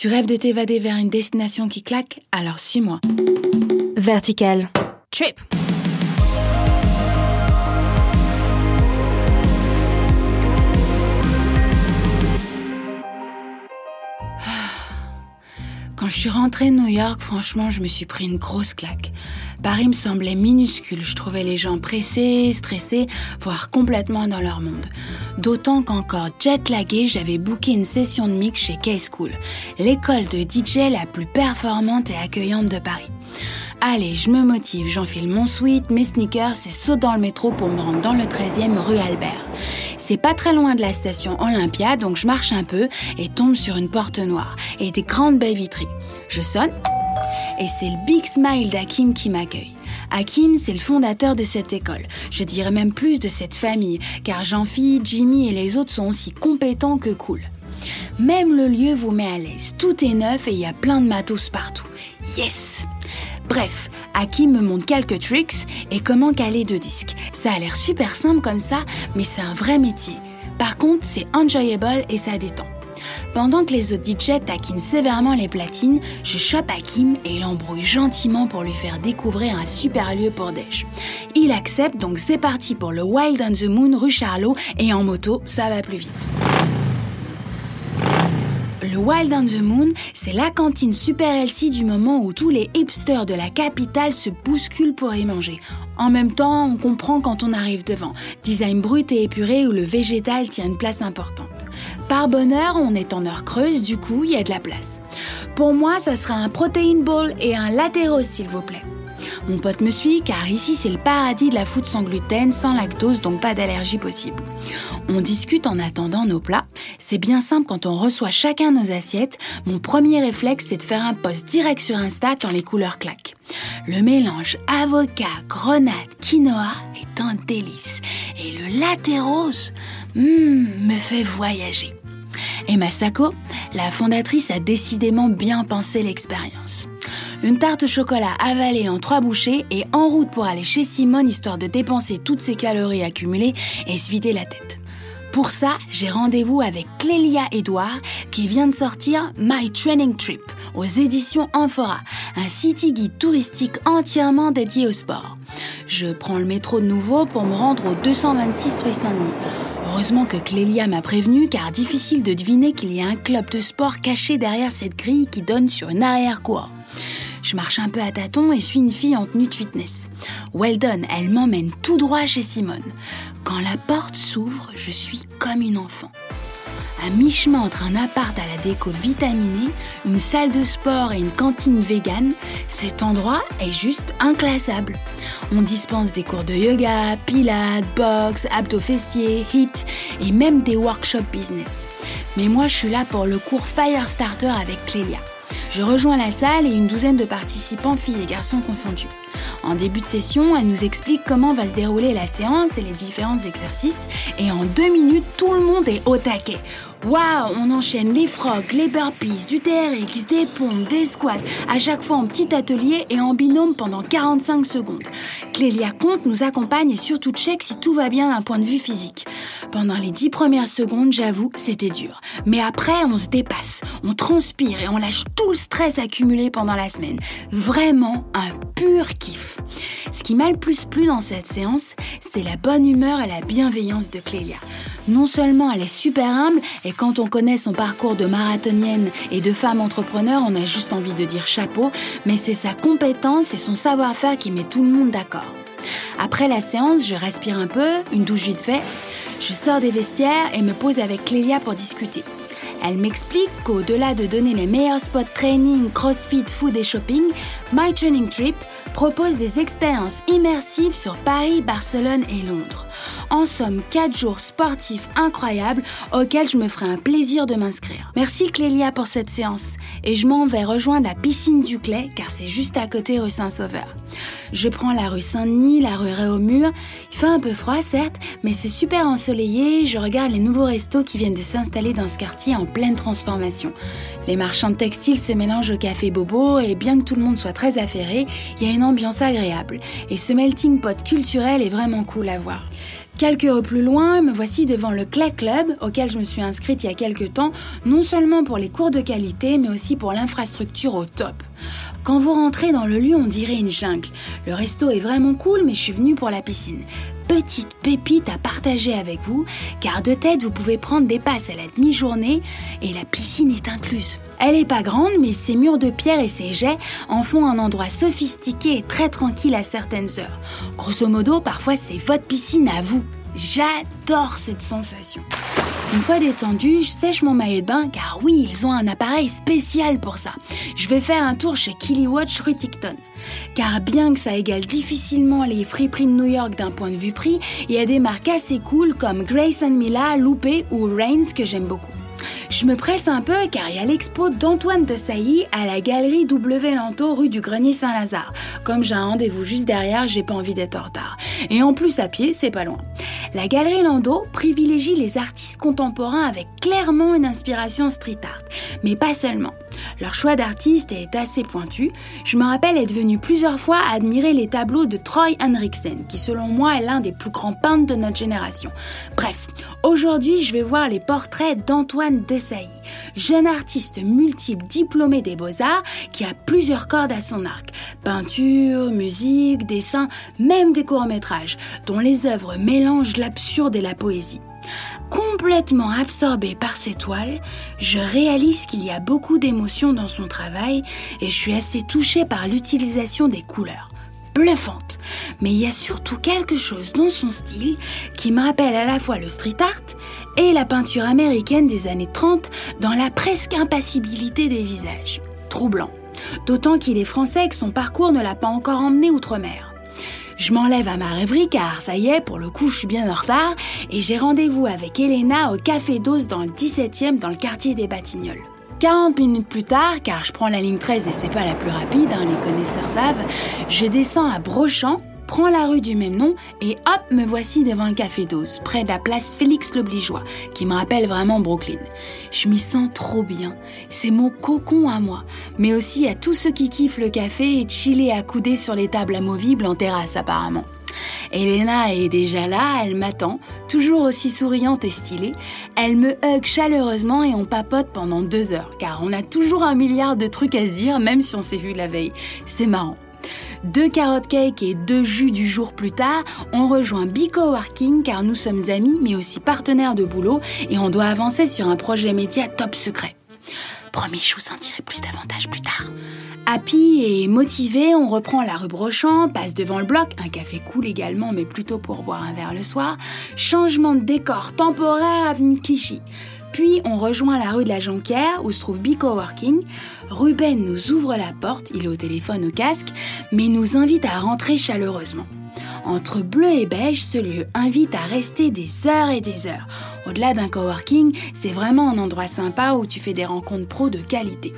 Tu rêves de t'évader vers une destination qui claque Alors suis-moi. Vertical. Trip. Je suis rentrée de New York, franchement, je me suis pris une grosse claque. Paris me semblait minuscule. Je trouvais les gens pressés, stressés, voire complètement dans leur monde. D'autant qu'encore jet lagué, j'avais booké une session de mix chez K-School, l'école de DJ la plus performante et accueillante de Paris. Allez, je me motive, j'enfile mon sweat, mes sneakers et saute dans le métro pour me rendre dans le 13e rue Albert. C'est pas très loin de la station Olympia, donc je marche un peu et tombe sur une porte noire et des grandes baies vitrées. Je sonne et c'est le big smile d'Hakim qui m'accueille. Hakim, c'est le fondateur de cette école. Je dirais même plus de cette famille, car Jean-Phi, Jimmy et les autres sont aussi compétents que cool. Même le lieu vous met à l'aise. Tout est neuf et il y a plein de matos partout. Yes! Bref, Hakim me montre quelques tricks et comment caler deux disques. Ça a l'air super simple comme ça, mais c'est un vrai métier. Par contre, c'est enjoyable et ça détend. Pendant que les autres DJ taquinent sévèrement les platines, je chope Hakim et l'embrouille gentiment pour lui faire découvrir un super lieu pour Dej. Il accepte, donc c'est parti pour le Wild on the Moon rue Charlot et en moto, ça va plus vite. Le Wild on the Moon, c'est la cantine super healthy du moment où tous les hipsters de la capitale se bousculent pour y manger. En même temps, on comprend quand on arrive devant. Design brut et épuré où le végétal tient une place importante. Par bonheur, on est en heure creuse, du coup, il y a de la place. Pour moi, ça sera un protein bowl et un latéros, s'il vous plaît. Mon pote me suit car ici c'est le paradis de la food sans gluten, sans lactose, donc pas d'allergie possible. On discute en attendant nos plats. C'est bien simple quand on reçoit chacun nos assiettes. Mon premier réflexe c'est de faire un post direct sur Insta quand les couleurs claquent. Le mélange avocat, grenade, quinoa est un délice. Et le latte rose hmm, me fait voyager. Et Masako, la fondatrice, a décidément bien pensé l'expérience. Une tarte chocolat avalée en trois bouchées et en route pour aller chez Simone histoire de dépenser toutes ces calories accumulées et se vider la tête. Pour ça, j'ai rendez-vous avec Clélia Edouard qui vient de sortir My Training Trip aux éditions Amphora, un city guide touristique entièrement dédié au sport. Je prends le métro de nouveau pour me rendre au 226 rue Saint-Denis. Heureusement que Clélia m'a prévenu car difficile de deviner qu'il y a un club de sport caché derrière cette grille qui donne sur une arrière-cour. Je marche un peu à tâtons et suis une fille en tenue de fitness. Weldon, elle m'emmène tout droit chez Simone. Quand la porte s'ouvre, je suis comme une enfant. À mi-chemin entre un appart à la déco vitaminée, une salle de sport et une cantine végane, cet endroit est juste inclassable. On dispense des cours de yoga, pilates, boxe, abdos fessiers, hit et même des workshops business. Mais moi, je suis là pour le cours Firestarter avec Clélia. Je rejoins la salle et une douzaine de participants, filles et garçons confondus. En début de session, elle nous explique comment va se dérouler la séance et les différents exercices. Et en deux minutes, tout le monde est au taquet. Waouh, on enchaîne les frogs, les burpees, du TRX, des pompes, des squats, à chaque fois en petit atelier et en binôme pendant 45 secondes. Clélia Comte nous accompagne et surtout check si tout va bien d'un point de vue physique. Pendant les dix premières secondes, j'avoue, c'était dur. Mais après, on se dépasse, on transpire et on lâche tout le stress accumulé pendant la semaine. Vraiment un pur kiff. Ce qui m'a le plus plu dans cette séance, c'est la bonne humeur et la bienveillance de Clélia. Non seulement elle est super humble, et quand on connaît son parcours de marathonienne et de femme entrepreneur, on a juste envie de dire chapeau, mais c'est sa compétence et son savoir-faire qui met tout le monde d'accord. Après la séance, je respire un peu, une douche vite fait, je sors des vestiaires et me pose avec Clélia pour discuter. Elle m'explique qu'au-delà de donner les meilleurs spots training, crossfit, food et shopping, My Training Trip propose des expériences immersives sur Paris, Barcelone et Londres. En somme, 4 jours sportifs incroyables auxquels je me ferai un plaisir de m'inscrire. Merci Clélia pour cette séance et je m'en vais rejoindre la piscine du Clé car c'est juste à côté rue Saint-Sauveur. Je prends la rue Saint-Denis, la rue Réaumur. Il fait un peu froid certes, mais c'est super ensoleillé. Je regarde les nouveaux restos qui viennent de s'installer dans ce quartier en pleine transformation. Les marchands de textiles se mélangent au café Bobo et bien que tout le monde soit très affairé, il y a une ambiance agréable. Et ce melting pot culturel est vraiment cool à voir. Quelques heures plus loin, me voici devant le Clay Club, auquel je me suis inscrite il y a quelques temps, non seulement pour les cours de qualité, mais aussi pour l'infrastructure au top. Quand vous rentrez dans le lieu, on dirait une jungle. Le resto est vraiment cool, mais je suis venue pour la piscine. Petite pépite à partager avec vous, car de tête, vous pouvez prendre des passes à la demi-journée et la piscine est incluse. Elle est pas grande, mais ses murs de pierre et ses jets en font un endroit sophistiqué et très tranquille à certaines heures. Grosso modo, parfois c'est votre piscine à vous. J'adore cette sensation. Une fois détendu, je sèche mon maillot de bain car oui, ils ont un appareil spécial pour ça. Je vais faire un tour chez Killiwatch Ruticton. Car bien que ça égale difficilement les friperies de New York d'un point de vue prix, il y a des marques assez cool comme Grayson Mila, Loupé ou Reigns que j'aime beaucoup. Je me presse un peu car il y a l'expo d'Antoine de Sailly à la galerie W Lanto rue du Grenier Saint-Lazare. Comme j'ai un rendez-vous juste derrière, j'ai pas envie d'être en retard. Et en plus à pied, c'est pas loin. La galerie Lando privilégie les artistes contemporains avec clairement une inspiration street art, mais pas seulement. Leur choix d'artistes est assez pointu. Je me rappelle être venu plusieurs fois admirer les tableaux de Troy Henriksen, qui selon moi est l'un des plus grands peintres de notre génération. Bref, aujourd'hui je vais voir les portraits d'Antoine Desailly, jeune artiste multiple diplômé des beaux-arts qui a plusieurs cordes à son arc. Peinture, musique, dessin, même des courts-métrages, dont les œuvres mélangent l'absurde et la poésie. Complètement absorbé par ses toiles, je réalise qu'il y a beaucoup d'émotions dans son travail et je suis assez touchée par l'utilisation des couleurs. Bluffante. Mais il y a surtout quelque chose dans son style qui me rappelle à la fois le street art et la peinture américaine des années 30 dans la presque impassibilité des visages. Troublant. D'autant qu'il est français et que son parcours ne l'a pas encore emmené outre-mer. Je m'enlève à ma rêverie car ça y est, pour le coup, je suis bien en retard et j'ai rendez-vous avec Elena au Café d'Os dans le 17e dans le quartier des Batignolles. 40 minutes plus tard, car je prends la ligne 13 et c'est pas la plus rapide, hein, les connaisseurs savent, je descends à Brochant prends la rue du même nom et hop, me voici devant le Café d'Ose, près de la place Félix l'Obligeois, qui me rappelle vraiment Brooklyn. Je m'y sens trop bien. C'est mon cocon à moi, mais aussi à tous ceux qui kiffent le café et chiller accoudés sur les tables amovibles en terrasse apparemment. Elena est déjà là, elle m'attend, toujours aussi souriante et stylée. Elle me hug chaleureusement et on papote pendant deux heures, car on a toujours un milliard de trucs à se dire, même si on s'est vu la veille. C'est marrant. Deux carottes cake et deux jus du jour plus tard, on rejoint Bico Working car nous sommes amis mais aussi partenaires de boulot et on doit avancer sur un projet média top secret. Promis, je vous en dirai plus davantage plus tard. Happy et motivé, on reprend la rue Brochant, passe devant le bloc, un café cool également, mais plutôt pour boire un verre le soir. Changement de décor temporaire avenue Clichy. Puis on rejoint la rue de la Jonquière où se trouve B-Coworking. Ruben nous ouvre la porte, il est au téléphone au casque, mais nous invite à rentrer chaleureusement. Entre bleu et beige, ce lieu invite à rester des heures et des heures. Au-delà d'un coworking, c'est vraiment un endroit sympa où tu fais des rencontres pro de qualité.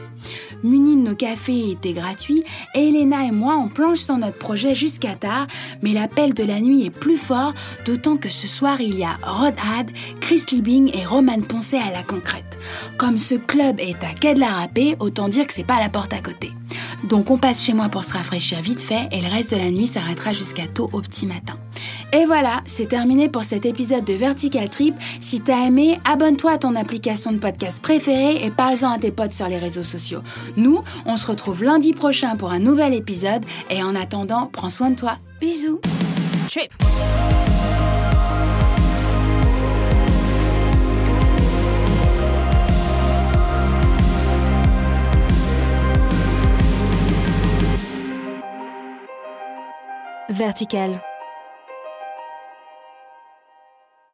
Munis de nos cafés étaient gratuits, Elena et moi on planche sur notre projet jusqu'à tard, mais l'appel de la nuit est plus fort, d'autant que ce soir il y a Rod Had, Chris Liebing et Roman Poncet à la concrète. Comme ce club est à quai de la râpée, autant dire que c'est pas la porte à côté. Donc on passe chez moi pour se rafraîchir vite fait et le reste de la nuit s'arrêtera jusqu'à tôt au petit matin. Et voilà, c'est terminé pour cet épisode de Vertical Trip. Si t'as aimé, abonne-toi à ton application de podcast préférée et parle-en à tes potes sur les réseaux sociaux. Nous, on se retrouve lundi prochain pour un nouvel épisode et en attendant, prends soin de toi. Bisous. Trip. Vertical.